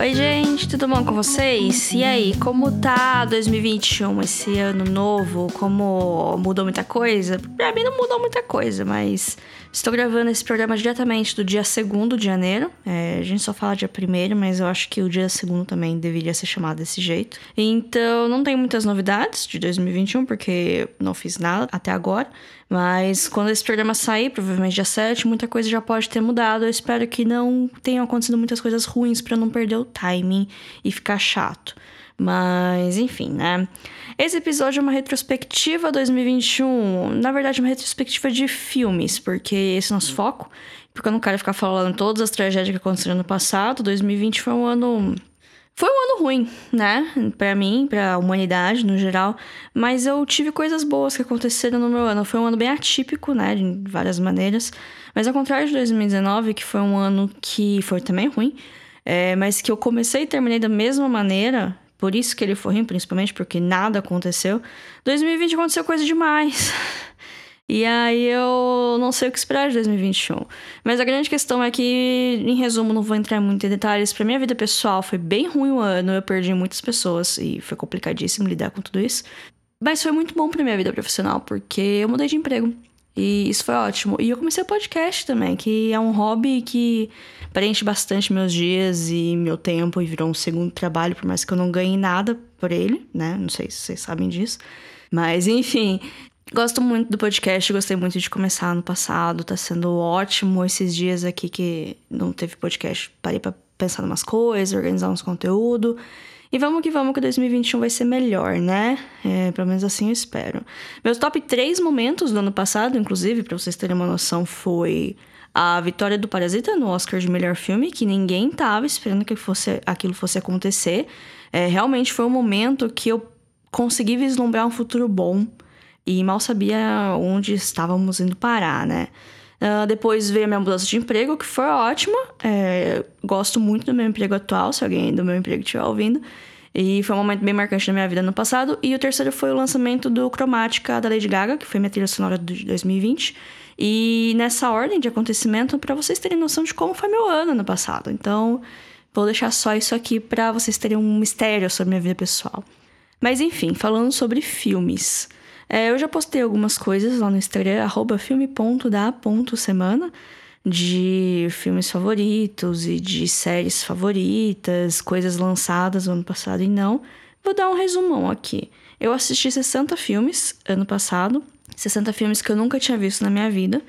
Oi, gente, tudo bom com vocês? E aí, como tá 2021, esse ano novo? Como mudou muita coisa? Pra mim não mudou muita coisa, mas estou gravando esse programa diretamente do dia 2 de janeiro. É, a gente só fala dia 1 mas eu acho que o dia 2 também deveria ser chamado desse jeito. Então, não tem muitas novidades de 2021, porque não fiz nada até agora. Mas quando esse programa sair, provavelmente dia 7, muita coisa já pode ter mudado. Eu espero que não tenham acontecido muitas coisas ruins para não perder o timing e ficar chato. Mas, enfim, né? Esse episódio é uma retrospectiva 2021. Na verdade, uma retrospectiva de filmes, porque esse é o nosso foco. Porque eu não quero ficar falando todas as tragédias que aconteceram no passado. 2020 foi um ano foi um ano ruim, né? Para mim, para a humanidade no geral, mas eu tive coisas boas que aconteceram no meu ano. Foi um ano bem atípico, né, de várias maneiras. Mas ao contrário de 2019, que foi um ano que foi também ruim, é, mas que eu comecei e terminei da mesma maneira, por isso que ele foi ruim, principalmente porque nada aconteceu. 2020 aconteceu coisa demais. E aí eu não sei o que esperar de 2021. Mas a grande questão é que, em resumo, não vou entrar muito em detalhes. Pra minha vida pessoal foi bem ruim o ano, eu perdi muitas pessoas e foi complicadíssimo lidar com tudo isso. Mas foi muito bom pra minha vida profissional, porque eu mudei de emprego. E isso foi ótimo. E eu comecei o podcast também, que é um hobby que preenche bastante meus dias e meu tempo e virou um segundo trabalho, por mais que eu não ganhe nada por ele, né? Não sei se vocês sabem disso. Mas enfim, Gosto muito do podcast, gostei muito de começar no passado, tá sendo ótimo esses dias aqui que não teve podcast. Parei pra pensar em umas coisas, organizar uns conteúdo. E vamos que vamos que 2021 vai ser melhor, né? É, pelo menos assim eu espero. Meus top 3 momentos do ano passado, inclusive, para vocês terem uma noção, foi a vitória do Parasita no Oscar de melhor filme, que ninguém tava esperando que fosse, aquilo fosse acontecer. É, realmente foi um momento que eu consegui vislumbrar um futuro bom e mal sabia onde estávamos indo parar, né? Uh, depois veio a minha mudança de emprego, que foi ótima. É, gosto muito do meu emprego atual, se alguém do meu emprego estiver ouvindo. E foi um momento bem marcante na minha vida no passado. E o terceiro foi o lançamento do Cromática da Lady Gaga, que foi minha trilha sonora de 2020. E nessa ordem de acontecimento, para vocês terem noção de como foi meu ano no passado. Então, vou deixar só isso aqui para vocês terem um mistério sobre minha vida pessoal. Mas enfim, falando sobre filmes. É, eu já postei algumas coisas lá no Instagram, filme.da.semana, de filmes favoritos e de séries favoritas, coisas lançadas no ano passado e não. Vou dar um resumão aqui. Eu assisti 60 filmes ano passado, 60 filmes que eu nunca tinha visto na minha vida.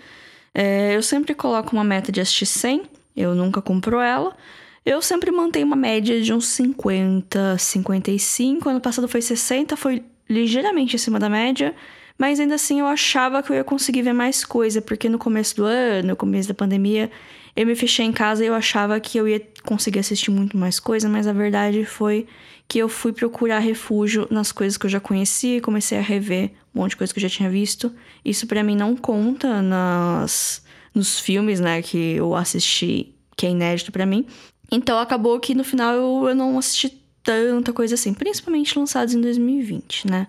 É, eu sempre coloco uma meta de assistir 100, eu nunca compro ela. Eu sempre mantenho uma média de uns 50, 55. Ano passado foi 60, foi ligeiramente acima da média, mas ainda assim eu achava que eu ia conseguir ver mais coisa, porque no começo do ano, no começo da pandemia, eu me fechei em casa e eu achava que eu ia conseguir assistir muito mais coisa, mas a verdade foi que eu fui procurar refúgio nas coisas que eu já conhecia comecei a rever um monte de coisa que eu já tinha visto. Isso para mim não conta nas nos filmes, né, que eu assisti, que é inédito para mim. Então acabou que no final eu, eu não assisti tanta coisa assim, principalmente lançados em 2020, né?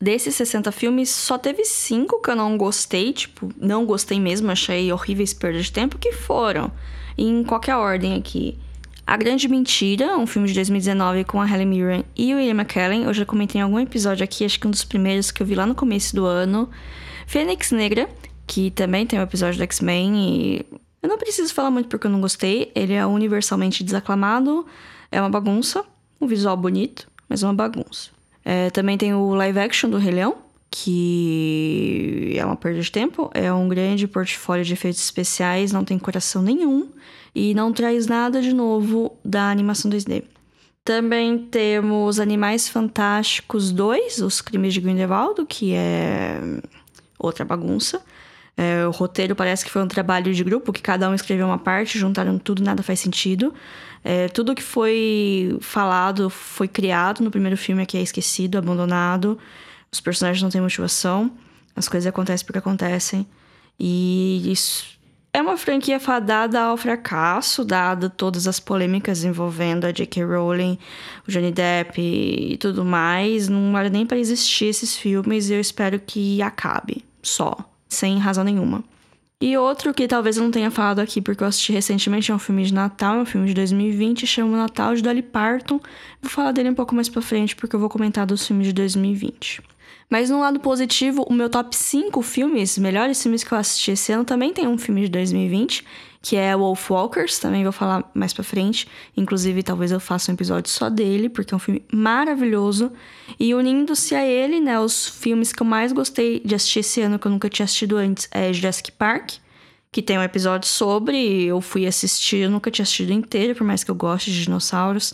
Desses 60 filmes, só teve cinco que eu não gostei, tipo, não gostei mesmo, achei horríveis perdas de tempo, que foram, em qualquer ordem aqui. A Grande Mentira, um filme de 2019 com a Helen Mirren e o Ian McKellen, eu já comentei em algum episódio aqui, acho que um dos primeiros que eu vi lá no começo do ano. Fênix Negra, que também tem um episódio do X-Men e eu não preciso falar muito porque eu não gostei, ele é universalmente desaclamado, é uma bagunça, um visual bonito, mas uma bagunça. É, também tem o live action do Rei Leão, que é uma perda de tempo, é um grande portfólio de efeitos especiais, não tem coração nenhum e não traz nada de novo da animação 2D. Também temos Animais Fantásticos 2, Os Crimes de Grindelwald, que é outra bagunça. É, o roteiro parece que foi um trabalho de grupo, que cada um escreveu uma parte, juntaram tudo, nada faz sentido. É, tudo que foi falado foi criado no primeiro filme que é esquecido, abandonado. Os personagens não têm motivação, as coisas acontecem porque acontecem. E isso é uma franquia fadada ao fracasso, dada todas as polêmicas envolvendo a J.K. Rowling, o Johnny Depp e tudo mais. Não era nem para existir esses filmes e eu espero que acabe, só, sem razão nenhuma. E outro que talvez eu não tenha falado aqui, porque eu assisti recentemente, é um filme de Natal, é um filme de 2020, chama Natal de Dolly Parton. Vou falar dele um pouco mais pra frente, porque eu vou comentar dos filmes de 2020. Mas no lado positivo, o meu top 5 filmes, melhores filmes que eu assisti esse ano, também tem um filme de 2020, que é Wolf Walkers, também vou falar mais pra frente. Inclusive, talvez eu faça um episódio só dele, porque é um filme maravilhoso. E unindo-se a ele, né, os filmes que eu mais gostei de assistir esse ano, que eu nunca tinha assistido antes, é Jurassic Park, que tem um episódio sobre. Eu fui assistir, eu nunca tinha assistido inteiro, por mais que eu goste de dinossauros.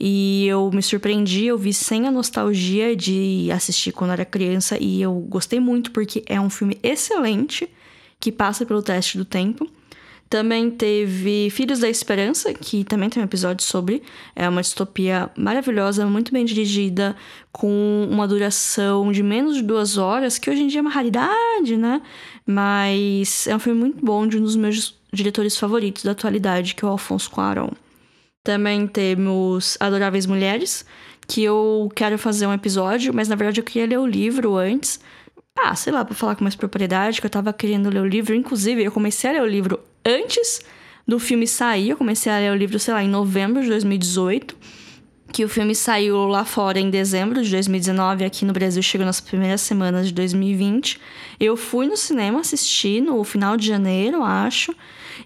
E eu me surpreendi, eu vi sem a nostalgia de assistir quando era criança, e eu gostei muito porque é um filme excelente que passa pelo teste do tempo. Também teve Filhos da Esperança, que também tem um episódio sobre. É uma distopia maravilhosa, muito bem dirigida, com uma duração de menos de duas horas, que hoje em dia é uma raridade, né? Mas é um filme muito bom, de um dos meus diretores favoritos da atualidade, que é o Alfonso Cuarón. Também temos Adoráveis Mulheres, que eu quero fazer um episódio, mas na verdade eu queria ler o livro antes. Ah, sei lá, pra falar com mais propriedade, que eu tava querendo ler o livro. Inclusive, eu comecei a ler o livro antes do filme sair. Eu comecei a ler o livro, sei lá, em novembro de 2018. Que o filme saiu lá fora em dezembro de 2019, aqui no Brasil chegou nas primeiras semanas de 2020. Eu fui no cinema assistir no final de janeiro, acho.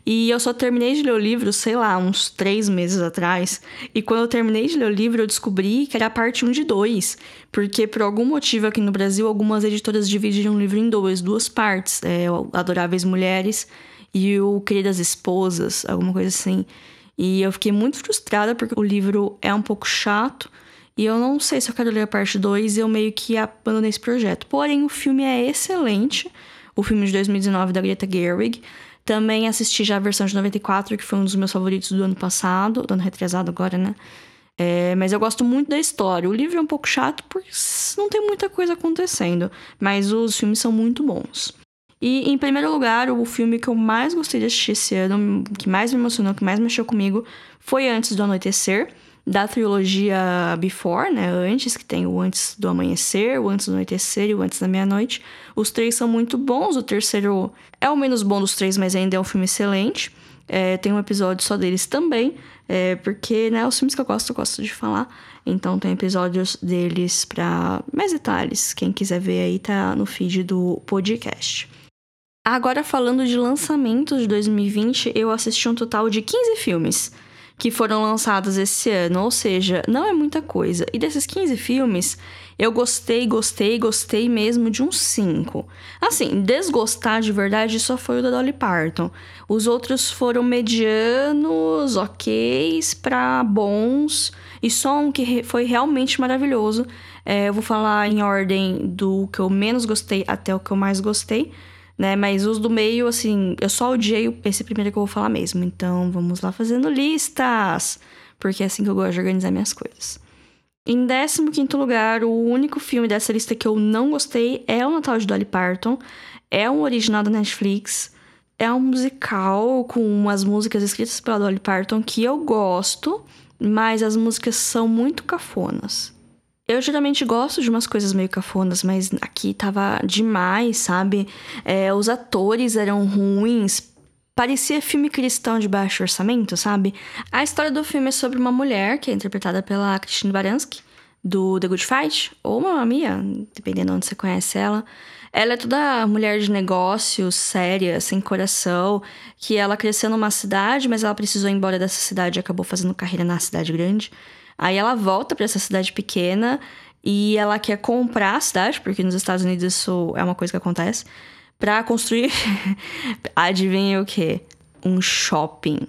E eu só terminei de ler o livro, sei lá, uns três meses atrás. E quando eu terminei de ler o livro, eu descobri que era parte 1 de 2. Porque, por algum motivo aqui no Brasil, algumas editoras dividiram o livro em dois, duas partes. É, Adoráveis Mulheres e o Queridas Esposas, alguma coisa assim. E eu fiquei muito frustrada porque o livro é um pouco chato. E eu não sei se eu quero ler a parte 2 e eu meio que abandonei esse projeto. Porém, o filme é excelente. O filme de 2019 da Greta Gerwig. Também assisti já a versão de 94, que foi um dos meus favoritos do ano passado, do ano retrasado agora, né? É, mas eu gosto muito da história. O livro é um pouco chato porque não tem muita coisa acontecendo, mas os filmes são muito bons. E, em primeiro lugar, o filme que eu mais gostei de assistir esse ano, que mais me emocionou, que mais mexeu comigo, foi Antes do Anoitecer, da trilogia Before, né? Antes, que tem o Antes do Amanhecer, o Antes do Anoitecer e o Antes da Meia-Noite. Os três são muito bons, o terceiro é o menos bom dos três, mas ainda é um filme excelente. É, tem um episódio só deles também, é, porque, né, os filmes que eu gosto, eu gosto de falar. Então tem episódios deles para mais detalhes. Quem quiser ver aí tá no feed do podcast. Agora, falando de lançamentos de 2020, eu assisti um total de 15 filmes que foram lançados esse ano, ou seja, não é muita coisa. E desses 15 filmes, eu gostei, gostei, gostei mesmo de uns 5. Assim, desgostar de verdade só foi o da Dolly Parton. Os outros foram medianos, ok, pra bons, e só um que foi realmente maravilhoso. É, eu vou falar em ordem do que eu menos gostei até o que eu mais gostei né? Mas os do meio, assim, eu só odiei esse primeiro que eu vou falar mesmo. Então, vamos lá fazendo listas, porque é assim que eu gosto de organizar minhas coisas. Em 15 lugar, o único filme dessa lista que eu não gostei é O Natal de Dolly Parton. É um original da Netflix. É um musical com umas músicas escritas pela Dolly Parton que eu gosto, mas as músicas são muito cafonas. Eu geralmente gosto de umas coisas meio cafonas, mas aqui tava demais, sabe? É, os atores eram ruins. Parecia filme cristão de baixo orçamento, sabe? A história do filme é sobre uma mulher que é interpretada pela Christine Baranski, do The Good Fight, ou Mamma Mia, dependendo de onde você conhece ela. Ela é toda mulher de negócios, séria, sem coração, que ela cresceu numa cidade, mas ela precisou ir embora dessa cidade e acabou fazendo carreira na cidade grande. Aí ela volta para essa cidade pequena e ela quer comprar a cidade, porque nos Estados Unidos isso é uma coisa que acontece, para construir. Adivinha o quê? Um shopping.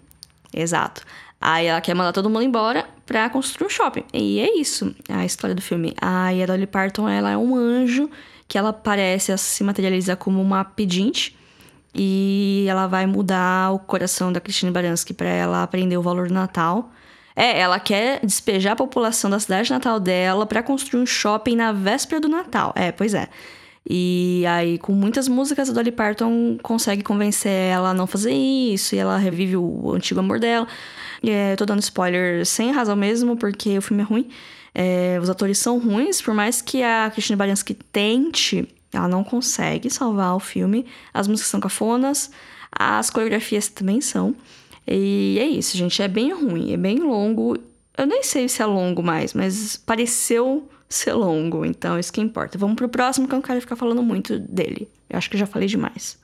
Exato. Aí ela quer mandar todo mundo embora pra construir um shopping. E é isso, a história do filme. Aí a Dolly Parton, ela é um anjo que ela parece se materializa como uma pedinte. E ela vai mudar o coração da Christine Baranski para ela aprender o valor do Natal. É, ela quer despejar a população da cidade natal dela para construir um shopping na véspera do Natal. É, pois é. E aí, com muitas músicas, a Dolly Parton consegue convencer ela a não fazer isso, e ela revive o antigo amor dela. E, é, tô dando spoiler sem razão mesmo, porque o filme é ruim. É, os atores são ruins, por mais que a Christine Baranski tente Ela não consegue salvar o filme. As músicas são cafonas, as coreografias também são. E é isso, gente. É bem ruim, é bem longo. Eu nem sei se é longo mais, mas pareceu ser longo, então isso que importa. Vamos pro próximo que eu não quero ficar falando muito dele. Eu acho que já falei demais.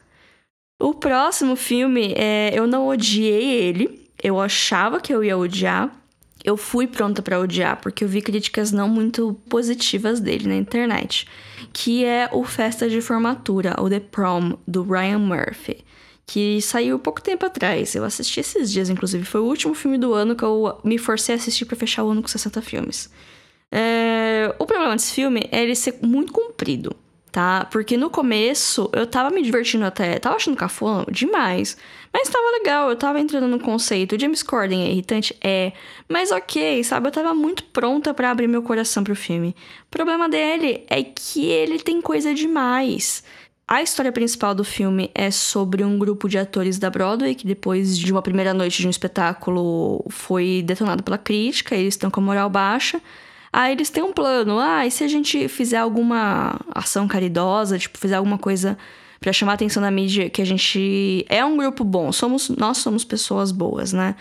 O próximo filme, é, eu não odiei ele. Eu achava que eu ia odiar. Eu fui pronta para odiar, porque eu vi críticas não muito positivas dele na internet. Que é o Festa de Formatura, o The Prom, do Ryan Murphy que saiu pouco tempo atrás. Eu assisti esses dias, inclusive. Foi o último filme do ano que eu me forcei a assistir para fechar o ano com 60 filmes. É... O problema desse filme é ele ser muito comprido, tá? Porque no começo eu tava me divertindo até, tava achando cafona demais. Mas tava legal, eu tava entrando no conceito. O James Corden é irritante? É. Mas ok, sabe? Eu tava muito pronta para abrir meu coração pro filme. O problema dele é que ele tem coisa demais. A história principal do filme é sobre um grupo de atores da Broadway que depois de uma primeira noite de um espetáculo foi detonado pela crítica, eles estão com a moral baixa. Aí eles têm um plano, ah, e se a gente fizer alguma ação caridosa, tipo, fizer alguma coisa para chamar a atenção da mídia que a gente é um grupo bom, somos nós somos pessoas boas, né?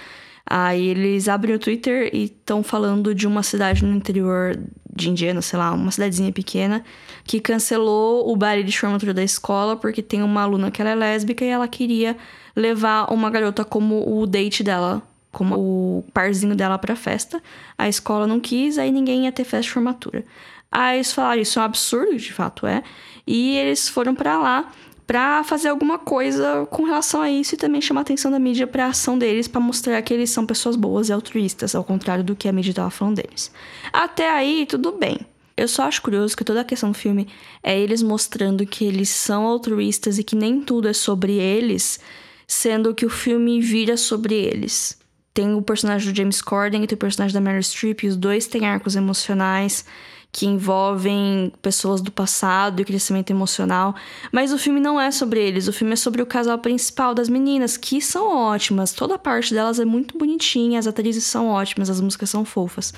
Aí eles abrem o Twitter e estão falando de uma cidade no interior de Indiana, sei lá, uma cidadezinha pequena, que cancelou o baile de formatura da escola porque tem uma aluna que ela é lésbica e ela queria levar uma garota como o date dela, como o parzinho dela pra festa. A escola não quis, aí ninguém ia ter festa de formatura. Aí eles falaram, isso é um absurdo, de fato é. E eles foram para lá para fazer alguma coisa com relação a isso e também chamar a atenção da mídia para a ação deles, para mostrar que eles são pessoas boas e altruístas, ao contrário do que a mídia estava falando deles. Até aí, tudo bem. Eu só acho curioso que toda a questão do filme é eles mostrando que eles são altruístas e que nem tudo é sobre eles, sendo que o filme vira sobre eles. Tem o personagem do James Corden e tem o personagem da Meryl Streep, e os dois têm arcos emocionais que envolvem pessoas do passado e crescimento emocional. Mas o filme não é sobre eles, o filme é sobre o casal principal das meninas, que são ótimas. Toda a parte delas é muito bonitinha, as atrizes são ótimas, as músicas são fofas.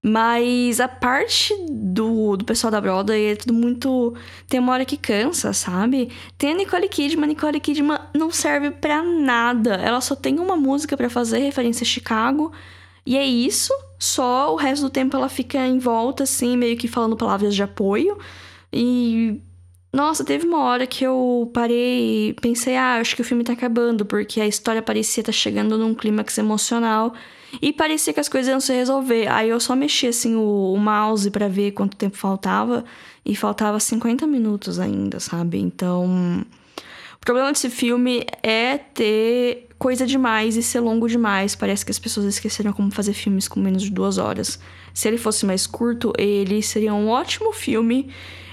Mas a parte do, do pessoal da Broadway é tudo muito. Tem uma hora que cansa, sabe? Tem a Nicole Kidman. A Nicole Kidman não serve para nada. Ela só tem uma música para fazer referência a Chicago. E é isso, só o resto do tempo ela fica em volta, assim, meio que falando palavras de apoio. E. Nossa, teve uma hora que eu parei e pensei, ah, acho que o filme tá acabando, porque a história parecia estar tá chegando num clímax emocional e parecia que as coisas iam se resolver. Aí eu só mexi assim o, o mouse para ver quanto tempo faltava e faltava 50 minutos ainda, sabe? Então, o problema desse filme é ter coisa demais e ser longo demais. Parece que as pessoas esqueceram como fazer filmes com menos de duas horas. Se ele fosse mais curto, ele seria um ótimo filme.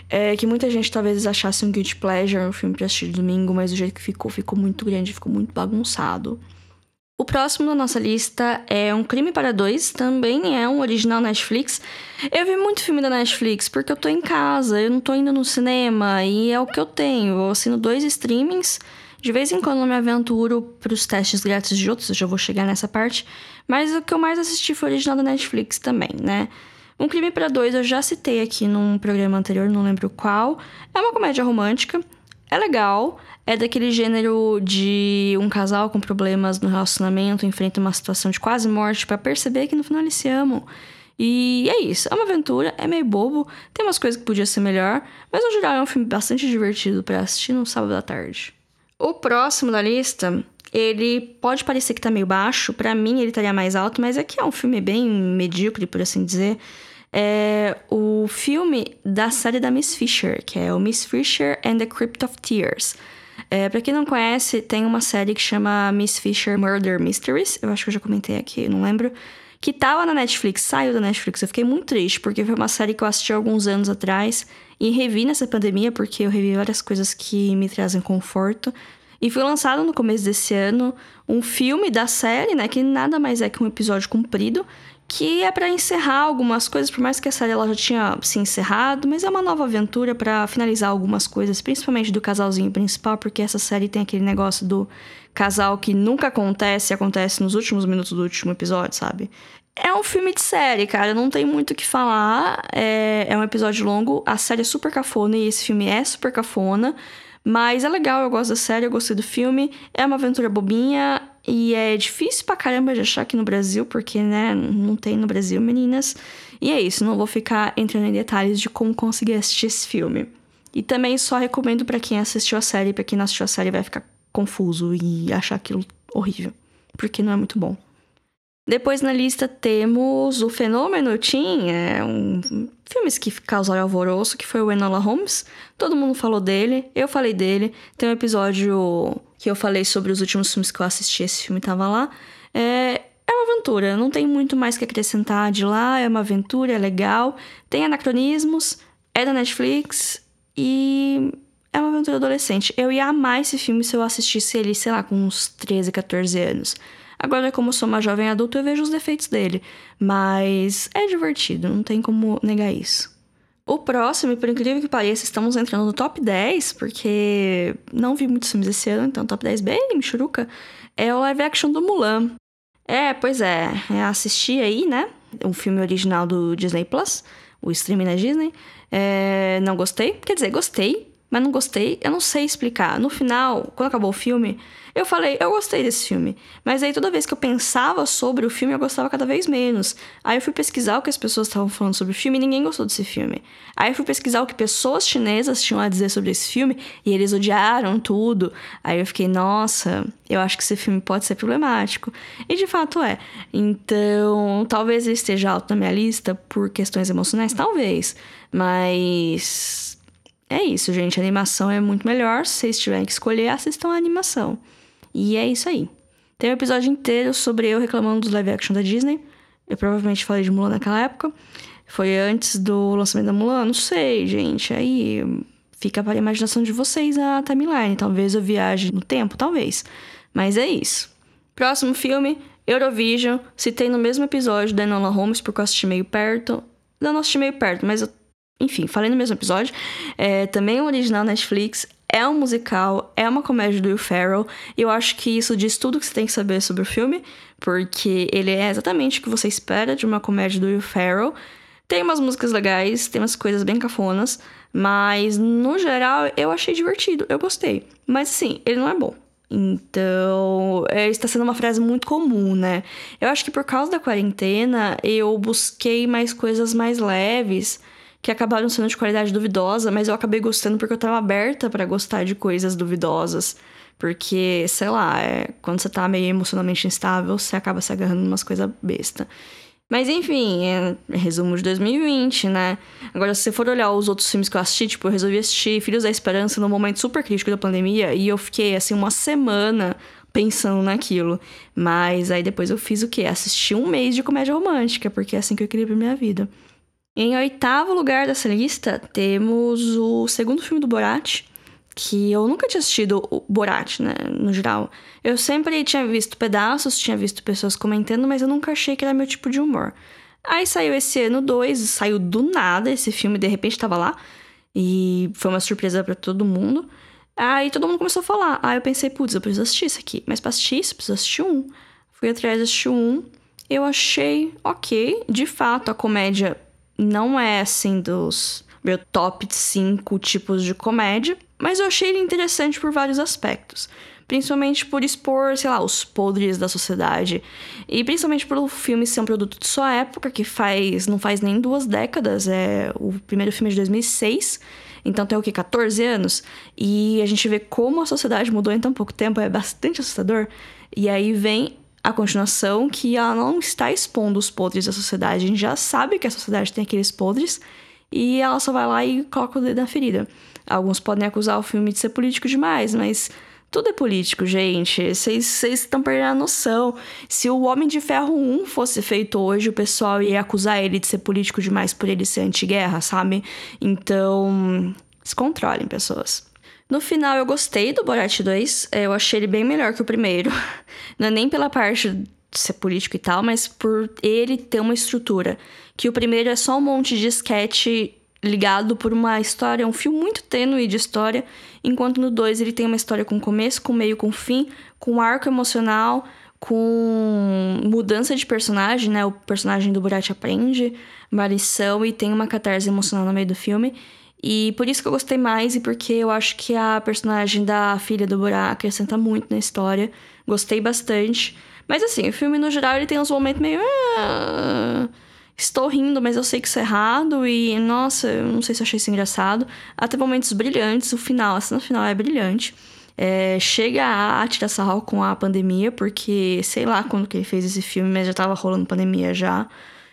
É, que muita gente talvez achasse um guilty pleasure, um filme pra assistir domingo, mas o jeito que ficou, ficou muito grande, ficou muito bagunçado. O próximo da nossa lista é Um Crime para Dois, também é um original Netflix. Eu vi muito filme da Netflix porque eu tô em casa, eu não tô indo no cinema e é o que eu tenho. Eu assino dois streamings de vez em quando eu me aventuro para os testes grátis de outros, eu já vou chegar nessa parte. Mas o que eu mais assisti foi o original da Netflix também, né? Um Crime para Dois eu já citei aqui num programa anterior, não lembro qual. É uma comédia romântica, é legal, é daquele gênero de um casal com problemas no relacionamento enfrenta uma situação de quase morte para perceber que no final eles se amam. E é isso, é uma aventura, é meio bobo, tem umas coisas que podia ser melhor, mas no geral é um filme bastante divertido para assistir no sábado à tarde. O próximo da lista, ele pode parecer que tá meio baixo, para mim ele estaria mais alto, mas aqui é um filme bem medíocre, por assim dizer. É o filme da série da Miss Fisher, que é o Miss Fisher and the Crypt of Tears. É, pra quem não conhece, tem uma série que chama Miss Fisher Murder Mysteries. Eu acho que eu já comentei aqui, não lembro. Que tava na Netflix, saiu da Netflix. Eu fiquei muito triste, porque foi uma série que eu assisti alguns anos atrás e revi nessa pandemia, porque eu revi várias coisas que me trazem conforto. E foi lançado no começo desse ano um filme da série, né, que nada mais é que um episódio comprido, que é para encerrar algumas coisas, por mais que a série ela já tinha se encerrado, mas é uma nova aventura para finalizar algumas coisas, principalmente do casalzinho principal, porque essa série tem aquele negócio do casal que nunca acontece, acontece nos últimos minutos do último episódio, sabe? É um filme de série, cara, não tem muito o que falar. É, é um episódio longo, a série é super cafona e esse filme é super cafona. Mas é legal, eu gosto da série, eu gostei do filme. É uma aventura bobinha e é difícil pra caramba de achar aqui no Brasil, porque, né, não tem no Brasil, meninas. E é isso, não vou ficar entrando em detalhes de como conseguir assistir esse filme. E também só recomendo para quem assistiu a série, para quem não assistiu a série vai ficar confuso e achar aquilo horrível, porque não é muito bom. Depois na lista temos O Fenômeno Tim, é um filmes que causaram alvoroço, que foi o Enola Holmes. Todo mundo falou dele, eu falei dele. Tem um episódio que eu falei sobre os últimos filmes que eu assisti, esse filme tava lá. É, é uma aventura, não tem muito mais que acrescentar de lá, é uma aventura, é legal. Tem anacronismos, é da Netflix e é uma aventura adolescente. Eu ia amar esse filme se eu assistisse ele, sei lá, com uns 13, 14 anos. Agora, como sou uma jovem adulta, eu vejo os defeitos dele. Mas é divertido, não tem como negar isso. O próximo, por incrível que pareça, estamos entrando no top 10, porque não vi muitos filmes esse ano, então top 10 bem michuruca, é o live action do Mulan. É, pois é, é assisti aí, né? O filme original do Disney Plus, o streaming da Disney. É, não gostei, quer dizer, gostei, mas não gostei, eu não sei explicar. No final, quando acabou o filme, eu falei, eu gostei desse filme. Mas aí toda vez que eu pensava sobre o filme, eu gostava cada vez menos. Aí eu fui pesquisar o que as pessoas estavam falando sobre o filme e ninguém gostou desse filme. Aí eu fui pesquisar o que pessoas chinesas tinham a dizer sobre esse filme e eles odiaram tudo. Aí eu fiquei, nossa, eu acho que esse filme pode ser problemático. E de fato é. Então, talvez ele esteja alto na minha lista por questões emocionais, talvez. Mas é isso, gente. A animação é muito melhor. Se vocês tiverem que escolher, assistam a animação. E é isso aí. Tem um episódio inteiro sobre eu reclamando dos live action da Disney. Eu provavelmente falei de Mulan naquela época. Foi antes do lançamento da Mulan? Não sei, gente. Aí fica para a imaginação de vocês a timeline. Talvez eu viaje no tempo, talvez. Mas é isso. Próximo filme, Eurovision. Citei no mesmo episódio da Enola Holmes, porque eu assisti meio perto. Não, não assisti meio perto, mas eu enfim, falei no mesmo episódio. É, também original Netflix. É um musical, é uma comédia do Will Ferrell. E eu acho que isso diz tudo que você tem que saber sobre o filme. Porque ele é exatamente o que você espera de uma comédia do Will Ferrell. Tem umas músicas legais, tem umas coisas bem cafonas. Mas, no geral, eu achei divertido. Eu gostei. Mas, assim, ele não é bom. Então, é, está sendo uma frase muito comum, né? Eu acho que por causa da quarentena, eu busquei mais coisas mais leves que acabaram sendo de qualidade duvidosa, mas eu acabei gostando porque eu tava aberta para gostar de coisas duvidosas. Porque, sei lá, é, quando você tá meio emocionalmente instável, você acaba se agarrando em umas coisas besta. Mas enfim, é, resumo de 2020, né? Agora, se você for olhar os outros filmes que eu assisti, tipo, eu resolvi assistir Filhos da Esperança num momento super crítico da pandemia e eu fiquei, assim, uma semana pensando naquilo. Mas aí depois eu fiz o quê? Assisti um mês de comédia romântica, porque é assim que eu queria pra minha vida. Em oitavo lugar dessa lista, temos o segundo filme do Borat, que eu nunca tinha assistido o Borat, né, no geral. Eu sempre tinha visto pedaços, tinha visto pessoas comentando, mas eu nunca achei que era meu tipo de humor. Aí saiu esse ano 2, saiu do nada esse filme, de repente tava lá, e foi uma surpresa para todo mundo. Aí todo mundo começou a falar. Aí eu pensei, putz, eu preciso assistir isso aqui. Mas pra assistir isso, preciso assistir um. Fui atrás, assistir um. Eu achei ok. De fato, a comédia não é assim dos meu top 5 tipos de comédia, mas eu achei ele interessante por vários aspectos. Principalmente por expor, sei lá, os podres da sociedade. E principalmente pelo filme ser um produto de sua época, que faz não faz nem duas décadas. É o primeiro filme de 2006. Então tem o que? 14 anos? E a gente vê como a sociedade mudou em tão pouco tempo. É bastante assustador. E aí vem a continuação que ela não está expondo os podres da sociedade. A gente já sabe que a sociedade tem aqueles podres e ela só vai lá e coloca o dedo na ferida. Alguns podem acusar o filme de ser político demais, mas tudo é político, gente. Vocês estão perdendo a noção. Se o Homem de Ferro 1 fosse feito hoje, o pessoal ia acusar ele de ser político demais por ele ser anti-guerra, sabe? Então, se controlem, pessoas. No final, eu gostei do Borat 2. Eu achei ele bem melhor que o primeiro. Não é nem pela parte de ser político e tal, mas por ele ter uma estrutura. Que o primeiro é só um monte de sketch ligado por uma história, um fio muito tênue de história, enquanto no 2 ele tem uma história com começo, com meio, com fim, com arco emocional, com mudança de personagem, né? O personagem do Borat aprende uma lição e tem uma catarse emocional no meio do filme. E por isso que eu gostei mais e porque eu acho que a personagem da filha do Borat acrescenta muito na história. Gostei bastante. Mas assim, o filme no geral ele tem uns momentos meio. Ah, estou rindo, mas eu sei que isso é errado. E nossa, eu não sei se eu achei isso engraçado. Até momentos brilhantes. O final, a cena final é brilhante. É, chega a tirar sarro com a pandemia, porque sei lá quando que ele fez esse filme, mas já tava rolando pandemia já.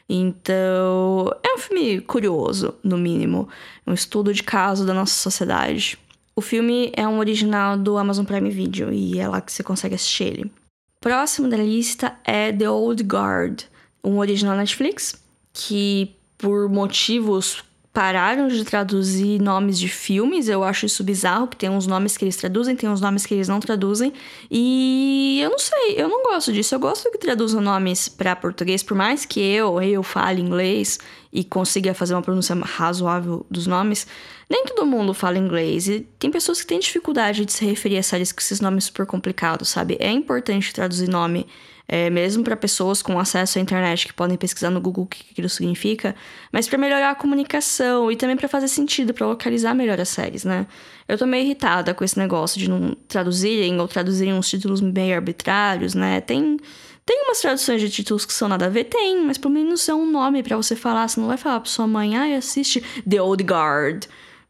Então, é um filme curioso, no mínimo. Um estudo de caso da nossa sociedade. O filme é um original do Amazon Prime Video e é lá que você consegue assistir ele. Próximo da lista é The Old Guard, um original Netflix que, por motivos pararam de traduzir nomes de filmes. Eu acho isso bizarro, que tem uns nomes que eles traduzem, tem uns nomes que eles não traduzem. E eu não sei, eu não gosto disso. Eu gosto que traduzam nomes para português, por mais que eu, eu fale inglês e consiga fazer uma pronúncia razoável dos nomes. Nem todo mundo fala inglês e tem pessoas que têm dificuldade de se referir a séries com esses nomes super complicados, sabe? É importante traduzir nome é, mesmo para pessoas com acesso à internet que podem pesquisar no Google o que aquilo significa, mas para melhorar a comunicação e também para fazer sentido, para localizar melhor as séries, né? Eu tô meio irritada com esse negócio de não traduzirem ou traduzirem uns títulos meio arbitrários, né? Tem tem umas traduções de títulos que são nada a ver? Tem, mas pelo menos é um nome para você falar. Você não vai falar pra sua mãe, ai, assiste The Old Guard,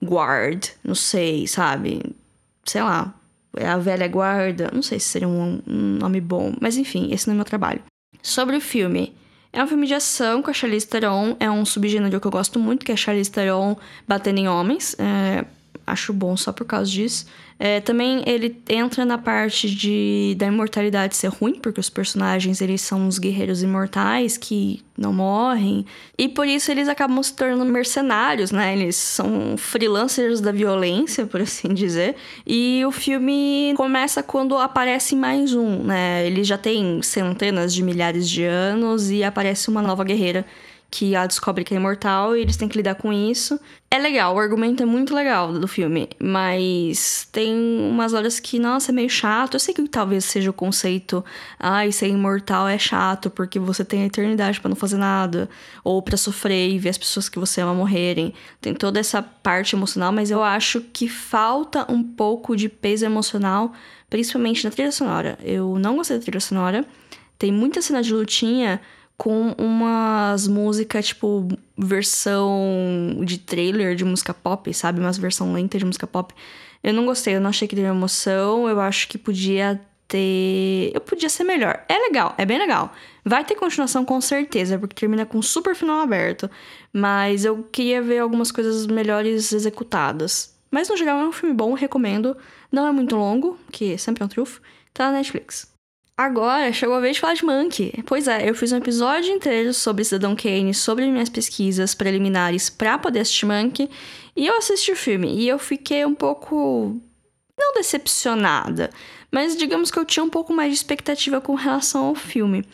Guard, não sei, sabe? Sei lá, é a velha guarda, não sei se seria um, um nome bom, mas enfim, esse não é meu trabalho. Sobre o filme, é um filme de ação com a Charlize Theron, é um subgênero que eu gosto muito, que é a Charlize Theron batendo em homens, é, acho bom só por causa disso. É, também ele entra na parte de da imortalidade ser ruim, porque os personagens eles são uns guerreiros imortais que não morrem. E por isso eles acabam se tornando mercenários, né? Eles são freelancers da violência, por assim dizer. E o filme começa quando aparece mais um, né? Ele já tem centenas de milhares de anos e aparece uma nova guerreira que ela descobre que é imortal e eles têm que lidar com isso. É legal, o argumento é muito legal do filme, mas tem umas horas que, nossa, é meio chato. Eu sei que talvez seja o conceito, ai, ah, ser imortal é chato porque você tem a eternidade para não fazer nada, ou para sofrer e ver as pessoas que você ama morrerem. Tem toda essa parte emocional, mas eu acho que falta um pouco de peso emocional, principalmente na trilha sonora. Eu não gostei da trilha sonora. Tem muita cena de lutinha com umas músicas, tipo, versão de trailer de música pop, sabe? Umas versão lenta de música pop. Eu não gostei, eu não achei que teve emoção, eu acho que podia ter. Eu podia ser melhor. É legal, é bem legal. Vai ter continuação com certeza, porque termina com super final aberto. Mas eu queria ver algumas coisas melhores executadas. Mas no geral é um filme bom, recomendo. Não é muito longo, que sempre é um trufo. Tá na Netflix. Agora chegou a vez de falar de Monkey. Pois é, eu fiz um episódio inteiro sobre Cidadão Kane, sobre minhas pesquisas preliminares para poder assistir Monkey, e eu assisti o filme e eu fiquei um pouco não decepcionada, mas digamos que eu tinha um pouco mais de expectativa com relação ao filme.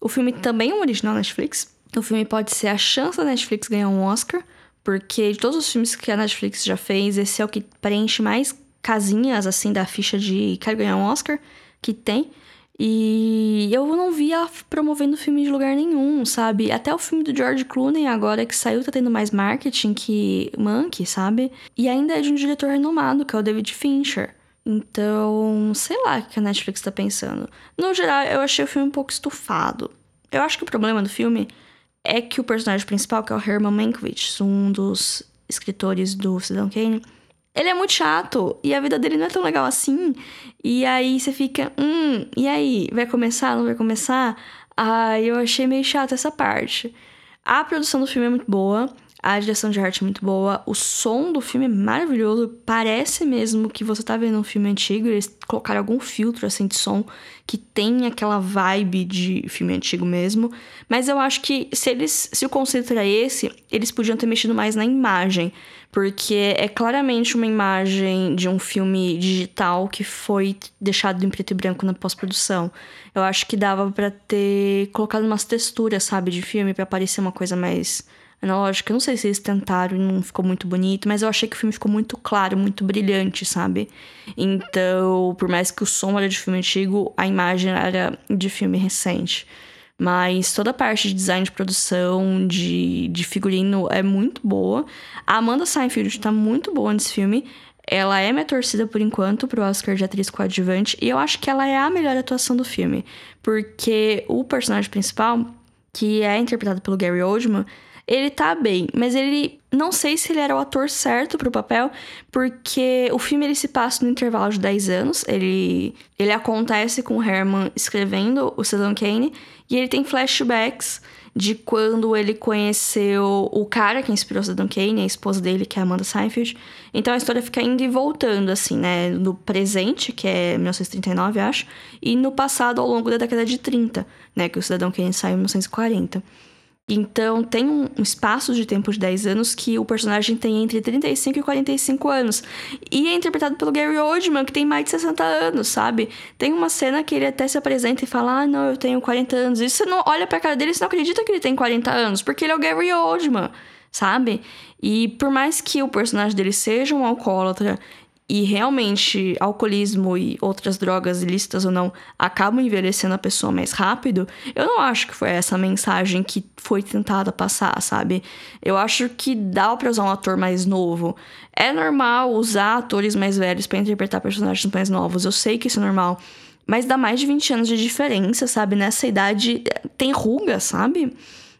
O filme também é um original Netflix. O filme pode ser a chance da Netflix ganhar um Oscar, porque de todos os filmes que a Netflix já fez, esse é o que preenche mais casinhas assim da ficha de quero ganhar um Oscar que tem. E eu não vi ela promovendo filme de lugar nenhum, sabe? Até o filme do George Clooney agora que saiu tá tendo mais marketing que Monkey, sabe? E ainda é de um diretor renomado, que é o David Fincher. Então, sei lá o que a Netflix tá pensando. No geral, eu achei o filme um pouco estufado. Eu acho que o problema do filme é que o personagem principal, que é o Herman Mankiewicz, um dos escritores do Cidadão Kane, ele é muito chato e a vida dele não é tão legal assim. E aí você fica, hum, e aí? Vai começar? Não vai começar? Ah, eu achei meio chato essa parte. A produção do filme é muito boa. A direção de arte é muito boa, o som do filme é maravilhoso, parece mesmo que você tá vendo um filme antigo, eles colocaram algum filtro assim de som que tem aquela vibe de filme antigo mesmo, mas eu acho que se eles, se o conceito era esse, eles podiam ter mexido mais na imagem, porque é claramente uma imagem de um filme digital que foi deixado em preto e branco na pós-produção. Eu acho que dava para ter colocado umas texturas, sabe, de filme para parecer uma coisa mais analógica. Eu não sei se eles tentaram e não ficou muito bonito, mas eu achei que o filme ficou muito claro, muito brilhante, sabe? Então, por mais que o som era de filme antigo, a imagem era de filme recente. Mas toda a parte de design de produção, de, de figurino é muito boa. A Amanda Seinfeld tá muito boa nesse filme. Ela é minha torcida por enquanto pro Oscar de atriz coadjuvante. E eu acho que ela é a melhor atuação do filme. Porque o personagem principal, que é interpretado pelo Gary Oldman, ele tá bem, mas ele não sei se ele era o ator certo pro papel, porque o filme ele se passa no intervalo de 10 anos. Ele ele acontece com o Herman escrevendo o Cidadão Kane e ele tem flashbacks de quando ele conheceu o cara que inspirou o Cidadão Kane, a esposa dele, que é Amanda Seinfeld. Então a história fica indo e voltando, assim, né? No presente, que é 1939, acho, e no passado, ao longo da década de 30, né? Que o Cidadão Kane saiu em 1940. Então, tem um espaço de tempo de 10 anos que o personagem tem entre 35 e 45 anos. E é interpretado pelo Gary Oldman, que tem mais de 60 anos, sabe? Tem uma cena que ele até se apresenta e fala: Ah, não, eu tenho 40 anos. E você não olha pra cara dele e não acredita que ele tem 40 anos, porque ele é o Gary Oldman, sabe? E por mais que o personagem dele seja um alcoólatra e realmente alcoolismo e outras drogas ilícitas ou não acabam envelhecendo a pessoa mais rápido, eu não acho que foi essa mensagem que foi tentada passar, sabe? Eu acho que dá para usar um ator mais novo. É normal usar atores mais velhos para interpretar personagens mais novos, eu sei que isso é normal. Mas dá mais de 20 anos de diferença, sabe? Nessa idade tem ruga, sabe?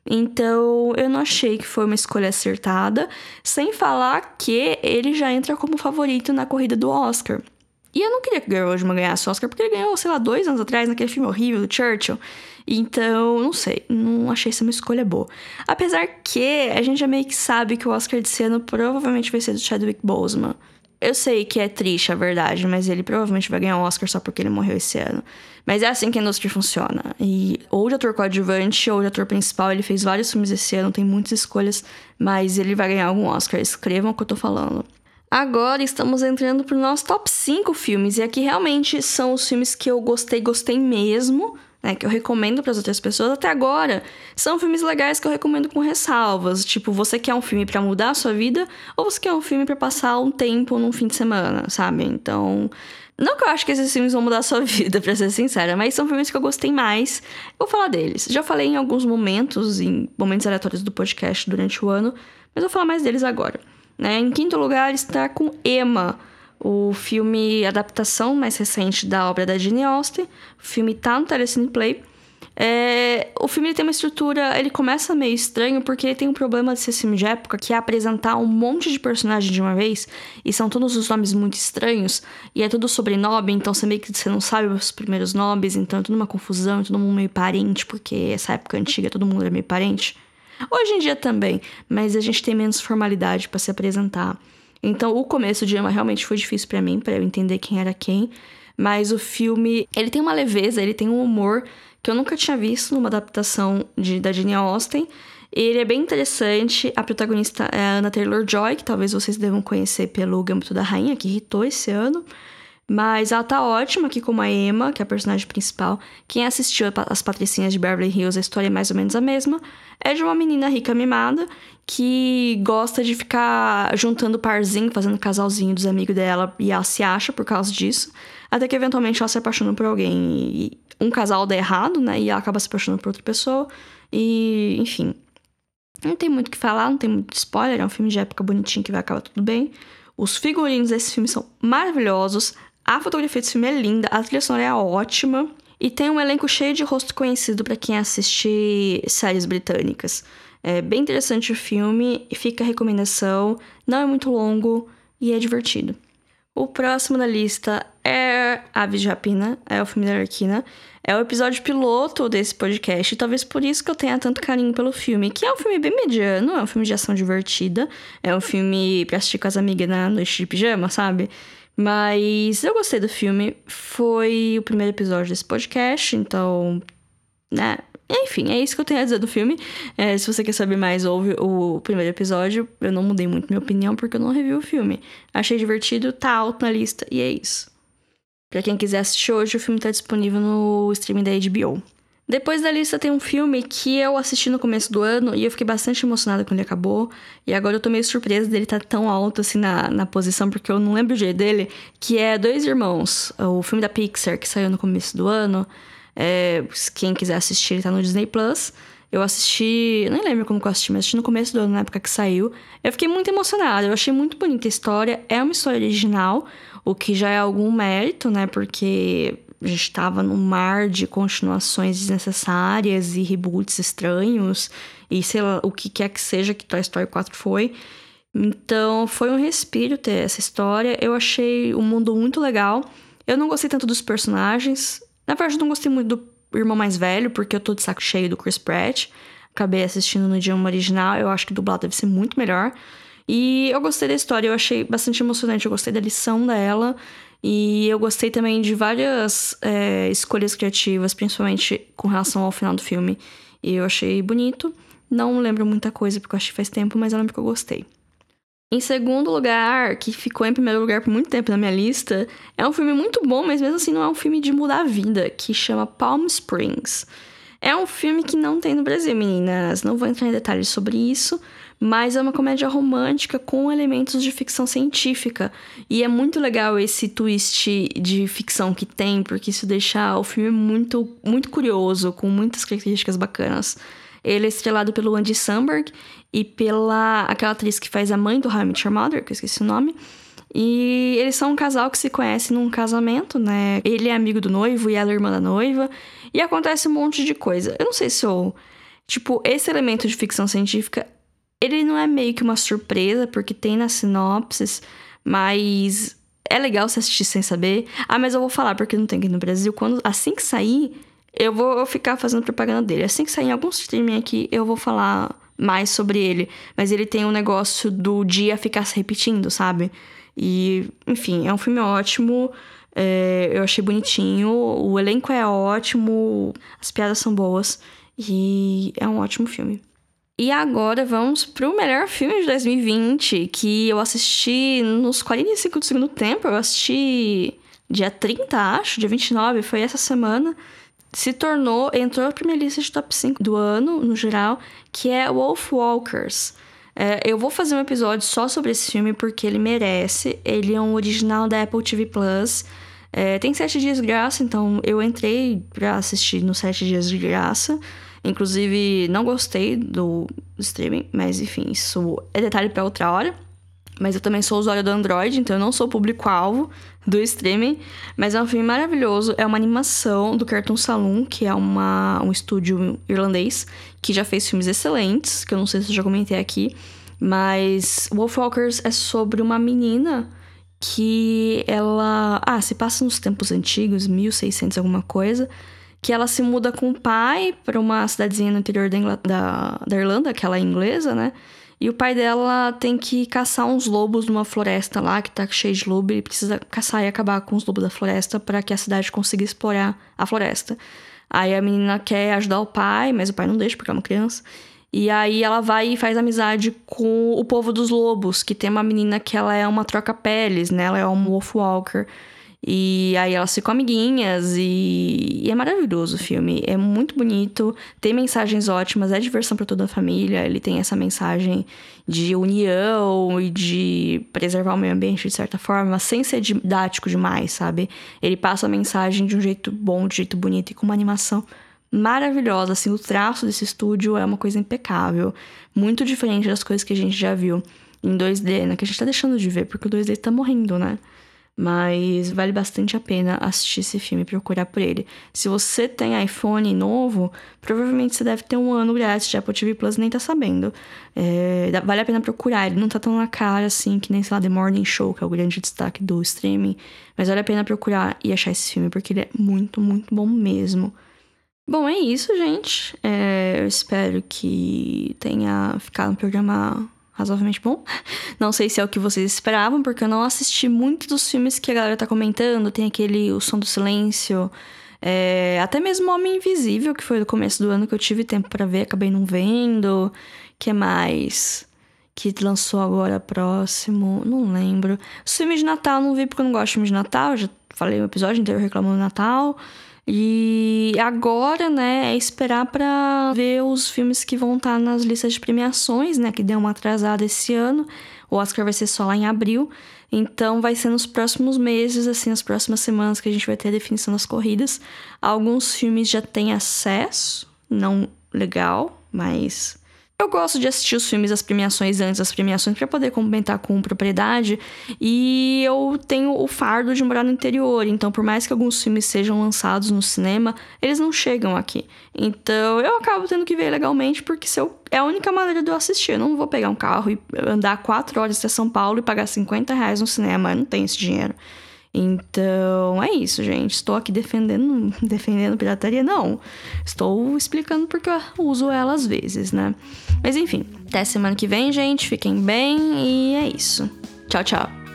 Então, eu não achei que foi uma escolha acertada, sem falar que ele já entra como favorito na corrida do Oscar. E eu não queria que o Gary Oldman ganhasse o Oscar, porque ele ganhou, sei lá, dois anos atrás, naquele filme horrível do Churchill. Então, não sei, não achei essa uma escolha boa. Apesar que a gente já meio que sabe que o Oscar desse ano provavelmente vai ser do Chadwick Boseman. Eu sei que é triste a verdade, mas ele provavelmente vai ganhar um Oscar só porque ele morreu esse ano. Mas é assim que a indústria funciona. E ou de ator coadjuvante ou de ator principal, ele fez vários filmes esse ano, tem muitas escolhas, mas ele vai ganhar algum Oscar. Escrevam o que eu tô falando. Agora estamos entrando pro nosso top 5 filmes, e aqui realmente são os filmes que eu gostei, gostei mesmo né, que eu recomendo para as outras pessoas até agora, são filmes legais que eu recomendo com ressalvas. Tipo, você quer um filme para mudar a sua vida ou você quer um filme para passar um tempo num fim de semana, sabe? Então, não que eu acho que esses filmes vão mudar a sua vida, pra ser sincera, mas são filmes que eu gostei mais. Vou falar deles. Já falei em alguns momentos, em momentos aleatórios do podcast durante o ano, mas vou falar mais deles agora. Né? Em quinto lugar está com Emma o filme adaptação mais recente da obra da Jane Austen. O filme tá no Telecine Play. É, o filme tem uma estrutura, ele começa meio estranho porque ele tem um problema de ser filme de época, que é apresentar um monte de personagens de uma vez, e são todos os nomes muito estranhos, e é tudo sobrenome, então você meio que você não sabe os primeiros nomes, então é tudo uma confusão, é todo mundo meio parente, porque essa época antiga todo mundo era meio parente. Hoje em dia também, mas a gente tem menos formalidade para se apresentar. Então, o começo de Emma realmente foi difícil para mim, para eu entender quem era quem. Mas o filme, ele tem uma leveza, ele tem um humor que eu nunca tinha visto numa adaptação de, da Jane Austen. Ele é bem interessante. A protagonista é a Anna Taylor-Joy, que talvez vocês devam conhecer pelo Gambito da Rainha, que irritou esse ano. Mas ela tá ótima aqui como a Emma, que é a personagem principal. Quem assistiu As Patricinhas de Beverly Hills, a história é mais ou menos a mesma. É de uma menina rica mimada que gosta de ficar juntando parzinho, fazendo casalzinho dos amigos dela e ela se acha por causa disso. Até que eventualmente ela se apaixona por alguém um casal dá errado, né? E ela acaba se apaixonando por outra pessoa. E, enfim. Não tem muito o que falar, não tem muito spoiler. É um filme de época bonitinho que vai acabar tudo bem. Os figurinos desse filme são maravilhosos. A fotografia desse filme é linda, a trilha sonora é ótima e tem um elenco cheio de rosto conhecido para quem assiste séries britânicas. É bem interessante o filme, fica a recomendação, não é muito longo e é divertido. O próximo da lista é Aves de Rapina, é o filme da Arquina. É o episódio piloto desse podcast, e talvez por isso que eu tenha tanto carinho pelo filme, que é um filme bem mediano, é um filme de ação divertida, é um filme pra assistir com as amigas na noite de pijama, sabe? Mas eu gostei do filme, foi o primeiro episódio desse podcast, então, né, enfim, é isso que eu tenho a dizer do filme. É, se você quer saber mais, ouve o primeiro episódio. Eu não mudei muito minha opinião porque eu não revi o filme. Achei divertido, tá alto na lista e é isso. Pra quem quiser assistir hoje, o filme tá disponível no streaming da HBO. Depois da lista tem um filme que eu assisti no começo do ano e eu fiquei bastante emocionada quando ele acabou. E agora eu tô meio surpresa dele estar tá tão alto assim na, na posição, porque eu não lembro o jeito dele. Que é Dois Irmãos, o filme da Pixar que saiu no começo do ano. É, quem quiser assistir, ele tá no Disney Plus. Eu assisti, nem lembro como que eu assisti, mas assisti no começo do ano, na época que saiu. Eu fiquei muito emocionada, eu achei muito bonita a história. É uma história original, o que já é algum mérito, né? Porque a gente tava num mar de continuações desnecessárias e reboots estranhos, e sei lá, o que quer que seja que Toy Story 4 foi. Então, foi um respiro ter essa história. Eu achei o mundo muito legal. Eu não gostei tanto dos personagens, na verdade, eu não gostei muito do irmão mais velho, porque eu tô de saco cheio do Chris Pratt. Acabei assistindo no idioma original, eu acho que dublado deve ser muito melhor. E eu gostei da história, eu achei bastante emocionante, eu gostei da lição dela. E eu gostei também de várias é, escolhas criativas, principalmente com relação ao final do filme. E eu achei bonito. Não lembro muita coisa, porque eu que faz tempo, mas eu lembro que eu gostei. Em segundo lugar, que ficou em primeiro lugar por muito tempo na minha lista, é um filme muito bom, mas mesmo assim não é um filme de mudar a vida, que chama Palm Springs. É um filme que não tem no Brasil, meninas. Não vou entrar em detalhes sobre isso, mas é uma comédia romântica com elementos de ficção científica. E é muito legal esse twist de ficção que tem, porque isso deixa o filme muito, muito curioso, com muitas características bacanas. Ele é estrelado pelo Andy Samberg e pela aquela atriz que faz a mãe do How I Mother, que eu esqueci o nome. E eles são um casal que se conhece num casamento, né? Ele é amigo do noivo e ela é irmã da noiva. E acontece um monte de coisa. Eu não sei se eu. Tipo, esse elemento de ficção científica, ele não é meio que uma surpresa, porque tem nas sinopses, mas é legal se assistir sem saber. Ah, mas eu vou falar porque não tem aqui no Brasil. Quando assim que sair, eu vou ficar fazendo propaganda dele. Assim que sair em algum streaming aqui, eu vou falar mais sobre ele. Mas ele tem um negócio do dia ficar se repetindo, sabe? E, enfim, é um filme ótimo. É, eu achei bonitinho. O elenco é ótimo. As piadas são boas. E é um ótimo filme. E agora vamos pro melhor filme de 2020, que eu assisti nos 45 do segundo tempo. Eu assisti dia 30, acho, dia 29, foi essa semana se tornou, entrou pra minha lista de top 5 do ano, no geral, que é Wolf Walkers. É, eu vou fazer um episódio só sobre esse filme porque ele merece. Ele é um original da Apple TV Plus. É, tem sete dias de graça, então eu entrei pra assistir nos sete dias de graça. Inclusive, não gostei do streaming, mas enfim, isso é detalhe para outra hora. Mas eu também sou usuário do Android, então eu não sou público-alvo do streaming. Mas é um filme maravilhoso. É uma animação do Cartoon Saloon, que é uma, um estúdio irlandês que já fez filmes excelentes, que eu não sei se eu já comentei aqui. Mas Wolfwalkers é sobre uma menina que ela. Ah, se passa nos tempos antigos, 1600 alguma coisa. Que ela se muda com o pai para uma cidadezinha no interior da, da, da Irlanda, que ela é inglesa, né? E o pai dela tem que caçar uns lobos numa floresta lá, que tá cheia de lobo. Ele precisa caçar e acabar com os lobos da floresta para que a cidade consiga explorar a floresta. Aí a menina quer ajudar o pai, mas o pai não deixa porque é uma criança. E aí ela vai e faz amizade com o povo dos lobos, que tem uma menina que ela é uma troca-peles, né? Ela é um wolf walker. E aí elas ficam amiguinhas e... e, é maravilhoso o filme. É muito bonito, tem mensagens ótimas, é diversão para toda a família. Ele tem essa mensagem de união e de preservar o meio ambiente de certa forma, sem ser didático demais, sabe? Ele passa a mensagem de um jeito bom, de um jeito bonito e com uma animação maravilhosa. Assim, o traço desse estúdio é uma coisa impecável, muito diferente das coisas que a gente já viu em 2D, né? Que a gente tá deixando de ver, porque o 2D tá morrendo, né? Mas vale bastante a pena assistir esse filme e procurar por ele. Se você tem iPhone novo, provavelmente você deve ter um ano grátis de Apple TV Plus nem tá sabendo. É, vale a pena procurar, ele não tá tão na cara assim que nem, sei lá, The Morning Show, que é o grande destaque do streaming. Mas vale a pena procurar e achar esse filme, porque ele é muito, muito bom mesmo. Bom, é isso, gente. É, eu espero que tenha ficado um programa razoavelmente bom. Não sei se é o que vocês esperavam, porque eu não assisti muito dos filmes que a galera tá comentando. Tem aquele O Som do Silêncio, é, até mesmo Homem Invisível, que foi do começo do ano que eu tive tempo para ver, acabei não vendo. que mais? Que lançou agora próximo, não lembro. Os filmes de Natal não vi porque eu não gosto de filmes de Natal, já falei o episódio inteiro reclamando do Natal. E agora, né, é esperar para ver os filmes que vão estar tá nas listas de premiações, né, que deu uma atrasada esse ano. O Oscar vai ser só lá em abril. Então vai ser nos próximos meses, assim, nas próximas semanas que a gente vai ter a definição das corridas. Alguns filmes já têm acesso, não legal, mas eu gosto de assistir os filmes das premiações antes das premiações para poder comentar com propriedade. E eu tenho o fardo de morar no interior, então por mais que alguns filmes sejam lançados no cinema, eles não chegam aqui. Então eu acabo tendo que ver legalmente, porque se eu, é a única maneira de eu assistir. Eu não vou pegar um carro e andar quatro horas até São Paulo e pagar 50 reais no cinema. Eu não tenho esse dinheiro. Então, é isso, gente. Estou aqui defendendo, defendendo pirataria? Não. Estou explicando porque eu uso ela às vezes, né? Mas enfim, até semana que vem, gente. Fiquem bem e é isso. Tchau, tchau.